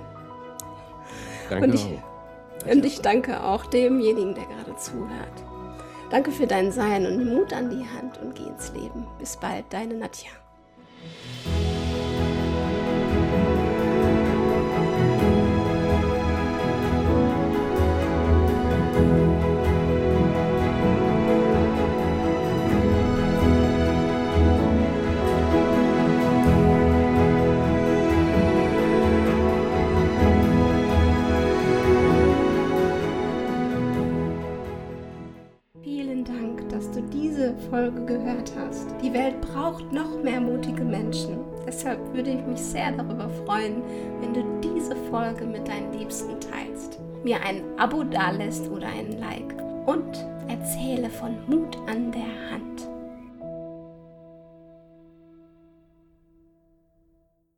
Danke Und ich- auch. Und ich danke auch demjenigen, der gerade zuhört. Danke für dein Sein und Mut an die Hand und geh ins Leben. Bis bald, deine Nadja. Folge gehört hast. Die Welt braucht noch mehr mutige Menschen. Deshalb würde ich mich sehr darüber freuen, wenn du diese Folge mit deinen Liebsten teilst, mir ein Abo dalässt oder ein Like und erzähle von Mut an der Hand.